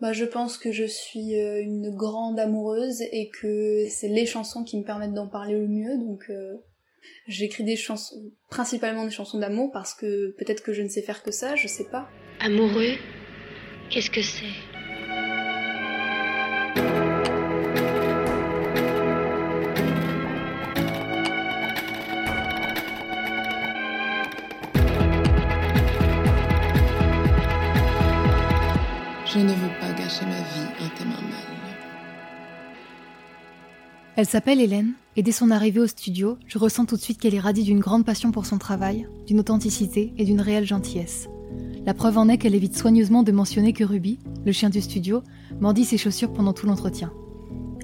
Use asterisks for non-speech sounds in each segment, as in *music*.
bah, je pense que je suis euh, une grande amoureuse et que c'est les chansons qui me permettent d'en parler le mieux, donc euh, j'écris des chansons, principalement des chansons d'amour parce que peut-être que je ne sais faire que ça, je sais pas. Amoureux Qu'est-ce que c'est? Je ne veux pas Elle s'appelle Hélène, et dès son arrivée au studio, je ressens tout de suite qu'elle est radie d'une grande passion pour son travail, d'une authenticité et d'une réelle gentillesse. La preuve en est qu'elle évite soigneusement de mentionner que Ruby, le chien du studio, mordit ses chaussures pendant tout l'entretien.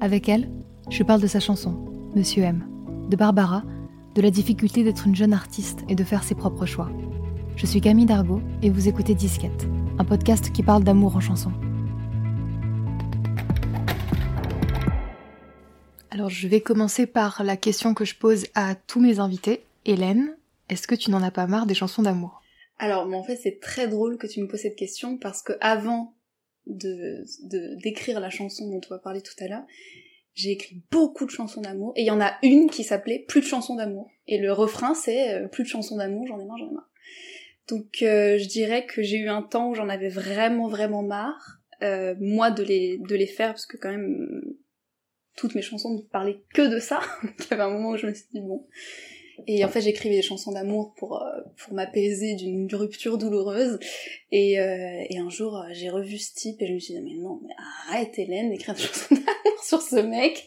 Avec elle, je parle de sa chanson, Monsieur M, de Barbara, de la difficulté d'être une jeune artiste et de faire ses propres choix. Je suis Camille Dargaud et vous écoutez Disquette, un podcast qui parle d'amour en chanson. Alors je vais commencer par la question que je pose à tous mes invités. Hélène, est-ce que tu n'en as pas marre des chansons d'amour? Alors, en fait, c'est très drôle que tu me poses cette question parce que avant de d'écrire la chanson dont on va parler tout à l'heure, j'ai écrit beaucoup de chansons d'amour et il y en a une qui s'appelait Plus de chansons d'amour. Et le refrain c'est euh, Plus de chansons d'amour, j'en ai marre, j'en ai marre. Donc euh, je dirais que j'ai eu un temps où j'en avais vraiment vraiment marre, euh, moi de les de les faire parce que quand même toutes mes chansons ne parlaient que de ça. *laughs* Il y avait un moment où je me suis dit bon. Et en fait j'écrivais des chansons d'amour pour euh, pour m'apaiser d'une rupture douloureuse. Et, et un jour j'ai revu ce type et je me suis dit mais non mais arrête Hélène d'écrire des *laughs* chansons d'amour sur ce mec.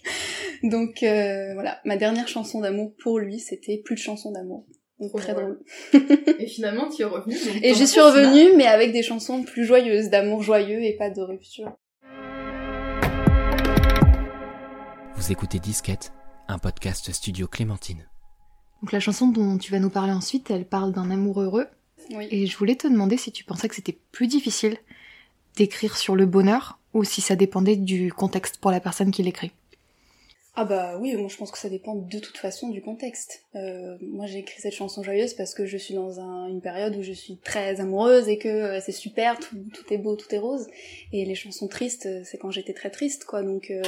Donc voilà ma dernière chanson d'amour pour lui c'était plus de chansons d'amour très drôle. et finalement, tu es revenue. *laughs* Et j'y suis revenue, mais avec des chansons plus joyeuses, d'amour joyeux et pas de rupture. Vous écoutez Disquette, un podcast studio Clémentine. Donc la chanson dont tu vas nous parler ensuite, elle parle d'un amour heureux. Oui. Et je voulais te demander si tu pensais que c'était plus difficile d'écrire sur le bonheur ou si ça dépendait du contexte pour la personne qui l'écrit. Ah bah oui, moi je pense que ça dépend de toute façon du contexte. Euh, moi j'ai écrit cette chanson joyeuse parce que je suis dans un, une période où je suis très amoureuse et que euh, c'est super, tout, tout, est beau, tout est rose. Et les chansons tristes, euh, c'est quand j'étais très triste, quoi. Donc euh,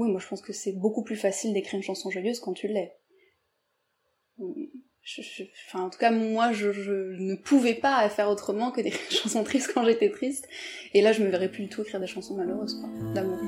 oui, moi je pense que c'est beaucoup plus facile d'écrire une chanson joyeuse quand tu l'es. Enfin, en tout cas, moi, je, je, ne pouvais pas faire autrement que des *laughs* chansons tristes quand j'étais triste. Et là, je me verrais plus du tout écrire des chansons malheureuses, quoi, d'amour.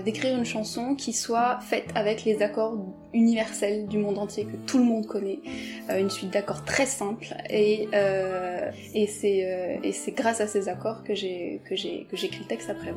Euh, d'écrire une chanson qui soit faite avec les accords universels du monde entier que tout le monde connaît, euh, une suite d'accords très simple et euh, et c'est grâce à ces accords que j'ai j'écris le texte après.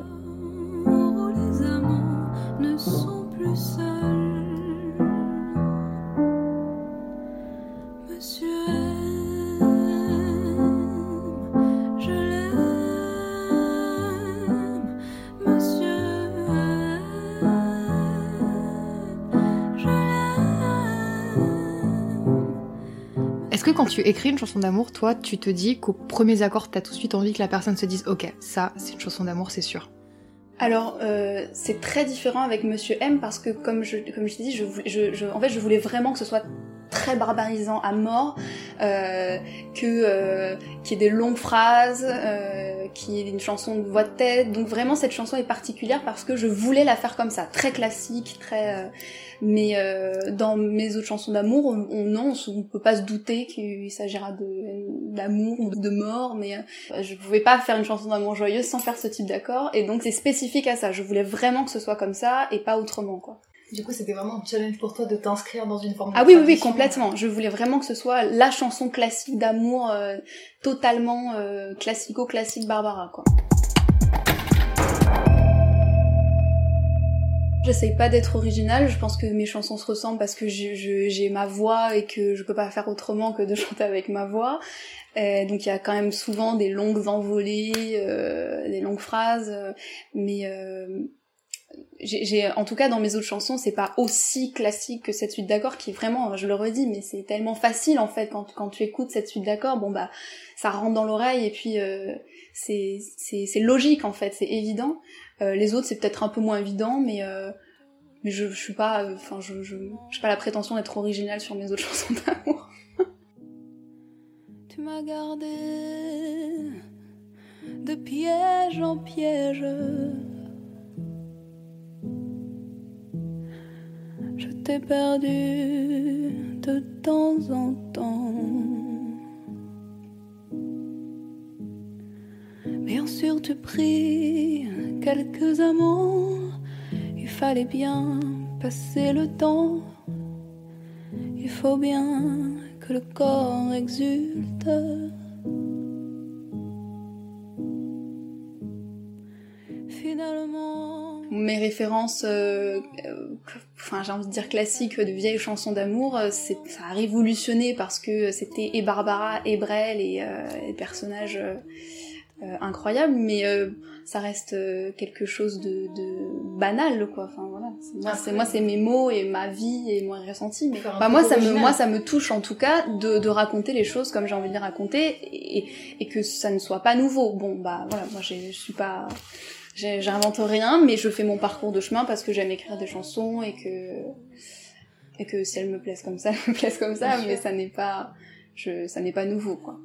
Est-ce que quand tu écris une chanson d'amour, toi, tu te dis qu'aux premiers accords, t'as tout de suite envie que la personne se dise Ok, ça, c'est une chanson d'amour, c'est sûr. Alors euh, c'est très différent avec Monsieur M parce que comme je comme je t'ai dit, je, je, je- en fait je voulais vraiment que ce soit très barbarisant à mort, euh, que euh, qu'il y ait des longues phrases, euh, qu'il y ait une chanson de voix de tête. Donc vraiment cette chanson est particulière parce que je voulais la faire comme ça, très classique, très. euh, mais euh, dans mes autres chansons d'amour, on, on- non, on peut pas se douter qu'il s'agira de d'amour ou de mort, mais euh, je pouvais pas faire une chanson d'amour joyeuse sans faire ce type d'accord, et donc c'est spécifique à ça. Je voulais vraiment que ce soit comme ça et pas autrement, quoi. Du coup, c'était vraiment un challenge pour toi de t'inscrire dans une forme de Ah oui, oui, oui, complètement. Je voulais vraiment que ce soit la chanson classique d'amour, euh, totalement euh, classico-classique Barbara, quoi. J'essaye pas d'être originale, je pense que mes chansons se ressemblent parce que j'ai ma voix et que je peux pas faire autrement que de *laughs* chanter avec ma voix. Euh, donc il y a quand même souvent des longues envolées, euh, des longues phrases, euh, mais euh, j'ai, en tout cas dans mes autres chansons, c'est pas aussi classique que cette suite d'accords qui vraiment, je le redis, mais c'est tellement facile en fait quand, quand tu écoutes cette suite d'accords, bon bah ça rentre dans l'oreille et puis euh, c'est, c'est, c'est logique en fait, c'est évident. Euh, les autres c'est peut-être un peu moins évident, mais euh, mais je, je suis pas, enfin je, je, j'ai pas la prétention d'être originale sur mes autres *laughs* chansons d'amour. Tu m'as gardé de piège en piège. Perdu de temps en temps. Bien sûr, tu pris quelques amants. Il fallait bien passer le temps. Il faut bien que le corps exulte. Finalement, Mes références, euh, enfin j'ai envie de dire classiques de vieilles chansons d'amour, euh, ça a révolutionné parce que c'était et Barbara et Brel et euh, des personnages euh, incroyables, mais euh, ça reste quelque chose de, de banal quoi. Enfin voilà, moi, c'est moi c'est mes mots et ma vie et mon ressenti, mais bah, moi ça me moi ça me touche en tout cas de, de raconter les choses comme j'ai envie de les raconter et, et que ça ne soit pas nouveau. Bon bah voilà, moi je suis pas J'invente rien, mais je fais mon parcours de chemin parce que j'aime écrire des chansons et que et que si elles me plaisent comme ça, *laughs* elles me plaisent comme ça, Bien mais sûr. ça n'est pas je ça n'est pas nouveau quoi.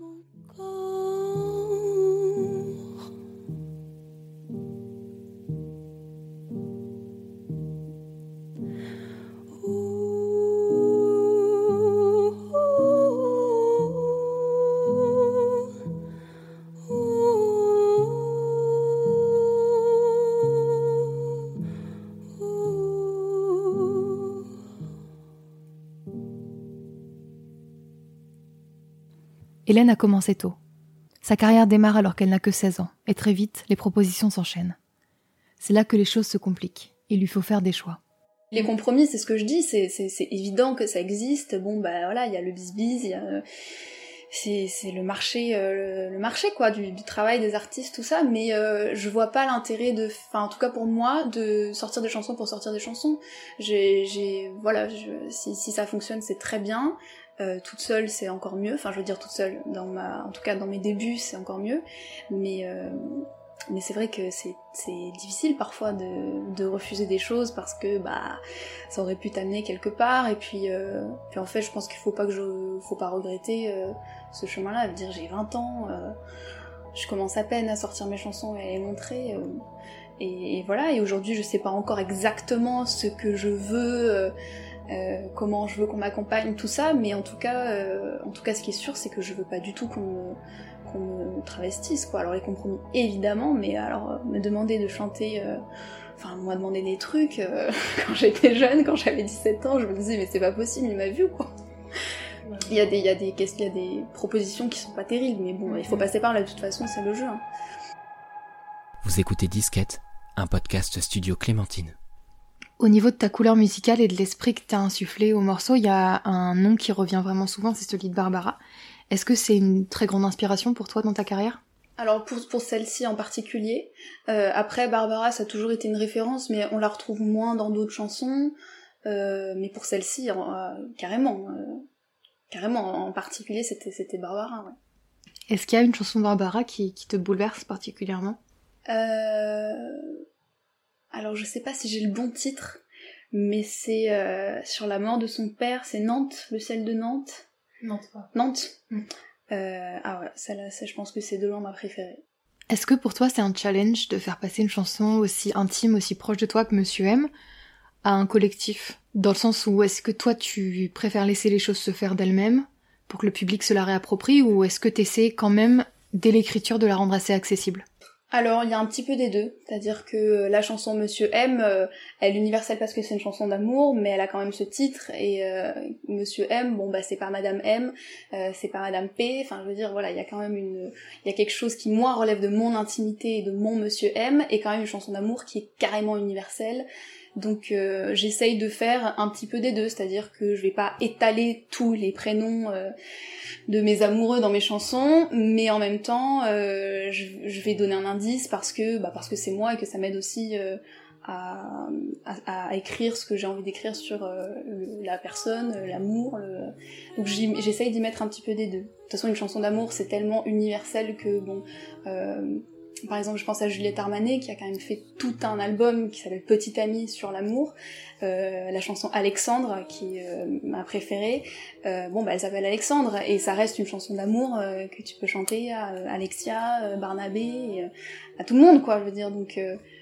Hélène a commencé tôt. Sa carrière démarre alors qu'elle n'a que 16 ans, et très vite, les propositions s'enchaînent. C'est là que les choses se compliquent. Il lui faut faire des choix. Les compromis, c'est ce que je dis, c'est évident que ça existe. Bon bah voilà, il y a le bisbis, euh, c'est le marché euh, le, marché quoi du, travail des artistes tout ça mais euh, je vois pas l'intérêt de enfin en tout cas pour moi de sortir des chansons pour sortir des chansons j'ai voilà si ça fonctionne c'est très bien euh, toute seule c'est encore mieux. Enfin je veux dire toute seule en tout cas dans mes débuts c'est encore mieux. Mais euh, c'est vrai que c'est difficile parfois de, refuser des choses parce que bah ça aurait pu t'amener quelque part. Et puis euh, en fait je pense qu'il faut pas que je faut pas regretter ce chemin-là. De dire j'ai 20 ans je commence à peine à sortir mes chansons et à les montrer et, voilà. Et aujourd'hui je sais pas encore exactement ce que je veux euh, comment je veux qu'on m'accompagne tout ça mais en tout cas euh, en tout cas ce qui est sûr c'est que je veux pas du tout qu'on me qu'on me travestisse quoi alors les compromis évidemment mais alors euh, me demander de chanter euh, enfin moi demander des trucs euh, *laughs* quand j'étais jeune quand j'avais 17 ans je me disais mais c'est pas possible il m'a vu ou quoi il y a des il y a des questions- il y a des propositions qui sont pas terribles mais bon il faut passer par là de toute façon c'est le jeu hein. Vous écoutez Disquette, un podcast studio Clémentine. Au niveau de ta couleur musicale et de l'esprit que t'as insufflé au morceau, il y a un nom qui revient vraiment souvent, c'est celui de Barbara. Est-ce que c'est une très grande inspiration pour toi dans ta carrière? Alors pour, pour celle-ci en particulier, euh, après Barbara ça a toujours été une référence mais on la retrouve moins dans d'autres chansons, euh, mais pour celle-ci euh, carrément, carrément en particulier c'était c'était Barbara. Ouais. Est-ce qu'il y a une chanson de Barbara qui, qui te bouleverse particulièrement? Euh, alors je sais pas si j'ai le bon titre, mais c'est euh, sur la mort de son père, c'est Nantes, le ciel de Nantes. Pas. Nantes. Mm. Euh, ah ouais, celle-là, ça, je pense que c'est de loin ma préférée. Est-ce que pour toi c'est un challenge de faire passer une chanson aussi intime, aussi proche de toi que Monsieur M à un collectif? Dans le sens où est-ce que toi tu préfères laisser les choses se faire d'elles-mêmes pour que le public se la réapproprie ou est-ce que t'essaies quand même dès l'écriture de la rendre assez accessible? Alors, il y a un petit peu des deux. C'est-à-dire que la chanson Monsieur M, euh, elle est universelle parce que c'est une chanson d'amour, mais elle a quand même ce titre. Et euh, Monsieur M, bon, bah, c'est pas Madame M, euh, c'est pas Madame P. Enfin, je veux dire, voilà, il y a quand même une... Il y a quelque chose qui, moi, relève de mon intimité et de mon Monsieur M, et quand même une chanson d'amour qui est carrément universelle. Donc euh, j'essaye de faire un petit peu des deux, c'est-à-dire que je vais pas étaler tous les prénoms euh, de mes amoureux dans mes chansons, mais en même temps euh, je, je vais donner un indice parce que bah, parce que c'est moi et que ça m'aide aussi euh, à, à, écrire ce que j'ai envie d'écrire sur euh, la personne, l'amour. Le... Donc j'essaye d'y mettre un petit peu des deux. De toute façon, une chanson d'amour, c'est tellement universel que bon. Par exemple, je pense à Juliette Armanet qui a quand même fait tout un album qui s'appelle Petite Amie sur l'amour. Euh, la chanson Alexandre qui euh, ma préférée. Euh, bon, bah elle s'appelle Alexandre et ça reste une chanson d'amour que tu peux chanter à Alexia, Barnabé, à tout le monde quoi. Je veux dire donc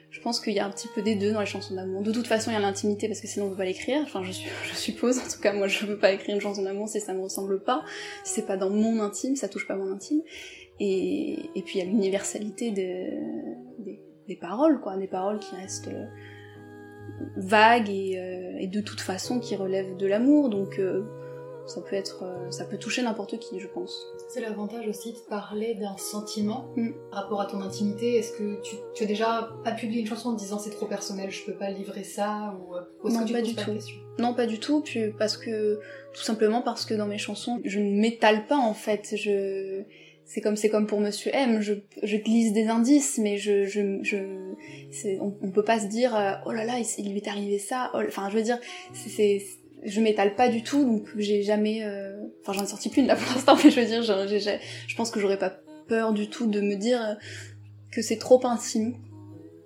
je pense qu'il y a un petit peu des deux dans les chansons d'amour. De toute façon, il y a l'intimité parce que sinon on peut pas l'écrire. Enfin, je, suppose. En tout cas, moi, je veux pas écrire une chanson d'amour si ça me ressemble pas, si c'est pas dans mon intime, ça touche pas mon intime. Et, puis il y a l'universalité de, des, paroles, quoi, des paroles qui restent euh, vagues et, euh, et de toute façon qui relèvent de l'amour. Donc euh, ça peut être, euh, ça peut toucher n'importe qui, je pense. C'est l'avantage aussi de parler d'un sentiment mm. rapport à ton intimité. Est-ce que tu, tu, as déjà pas publié une chanson en disant c'est trop personnel, je peux pas livrer ça ou, ou non, pas du tout. Non, pas du tout. Puis parce que tout simplement parce que dans mes chansons, je ne m'étale pas en fait. Je c'est comme c'est comme pour Monsieur M, je, je glisse des indices, mais je je, je on, on, peut pas se dire euh, oh là là il, lui est arrivé ça, oh, enfin je veux dire c'est je m'étale pas du tout, donc j'ai jamais. Euh... Enfin, j'en ai sorti plus de là pour l'instant, *laughs* mais je veux dire, je, pense que j'aurais pas peur du tout de me dire euh, que c'est trop intime.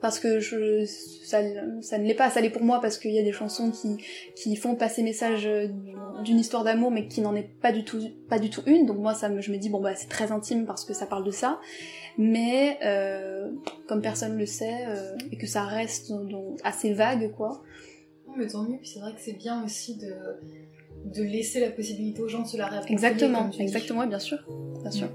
Parce que je, ça, ça ne l'est pas, ça l'est pour moi parce qu'il y a des chansons qui, qui font passer message euh, d'une histoire d'amour mais qui n'en est pas du tout, pas du tout une. Donc moi, ça me, je me dis bon bah c'est très intime parce que ça parle de ça, mais euh, comme personne le sait et que ça reste donc, assez vague quoi, mais tant mieux, puis c'est vrai que c'est bien aussi de, de laisser la possibilité aux gens de se la réapproprier. Exactement, exactement, bien sûr, bien sûr.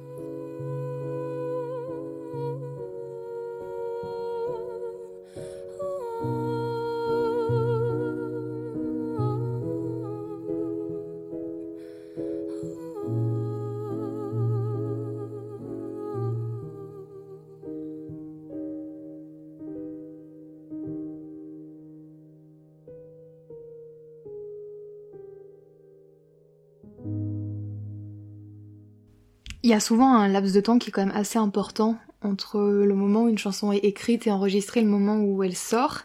Il y a souvent un laps de temps qui est quand même assez important entre le moment où une chanson est écrite et enregistrée et le moment où elle sort.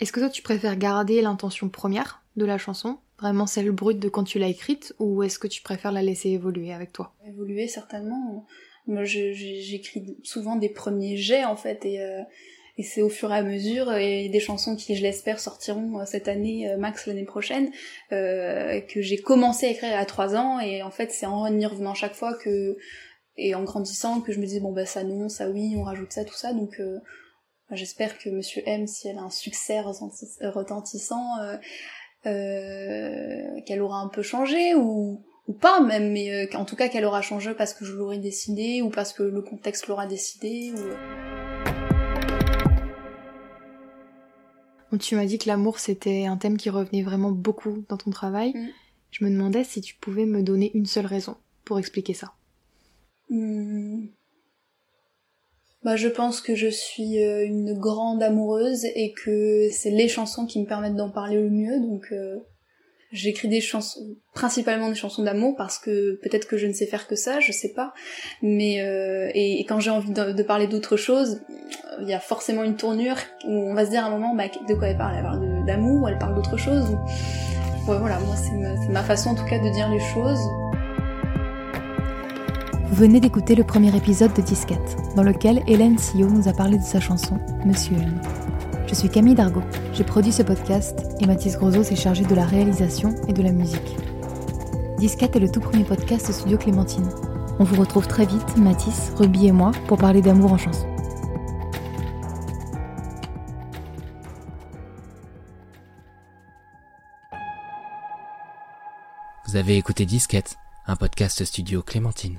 Est-ce que toi tu préfères garder l'intention première de la chanson, vraiment celle brute de quand tu l'as écrite, ou est-ce que tu préfères la laisser évoluer avec toi? Évoluer certainement. Moi j'écris souvent des premiers jets en fait et euh, et c'est au fur et à mesure et des chansons qui je l'espère sortiront euh, cette année euh, max l'année prochaine euh, que j'ai commencé à écrire à trois ans. Et en fait c'est en y revenant chaque fois que et en grandissant que je me dis bon bah ça non ça oui on rajoute ça tout ça. Donc euh, bah, j'espère que Monsieur M si elle a un succès retentissant qu'elle aura un peu changé ou ou pas même mais en tout cas qu'elle aura changé parce que je l'aurais décidé ou parce que le contexte l'aura décidé ou tu m'as dit que l'amour c'était un thème qui revenait vraiment beaucoup dans ton travail. Mm. Je me demandais si tu pouvais me donner une seule raison pour expliquer ça. Mm. Bah, je pense que je suis euh, une grande amoureuse et que c'est les chansons qui me permettent d'en parler le mieux, donc euh, J'écris des chansons, principalement des chansons d'amour parce que peut-être que je ne sais faire que ça, je sais pas. Mais euh, et, quand j'ai envie de, parler d'autre chose, il y a forcément une tournure où on va se dire à un moment bah, de quoi elle parle? Elle parle d'amour, elle parle d'autre chose? Ouais, voilà, moi c'est ma, façon en tout cas de dire les choses. Vous venez d'écouter le premier épisode de Disquette, dans lequel Hélène Sillot nous a parlé de sa chanson Monsieur M. Je suis Camille Dargaud. J'ai produit ce podcast et Mathis Grosso s'est chargé de la réalisation et de la musique. Disquette est le tout premier podcast Studio Clémentine. On vous retrouve très vite, Mathis, Ruby et moi, pour parler d'amour en chanson. Vous avez écouté Disquette, un podcast Studio Clémentine.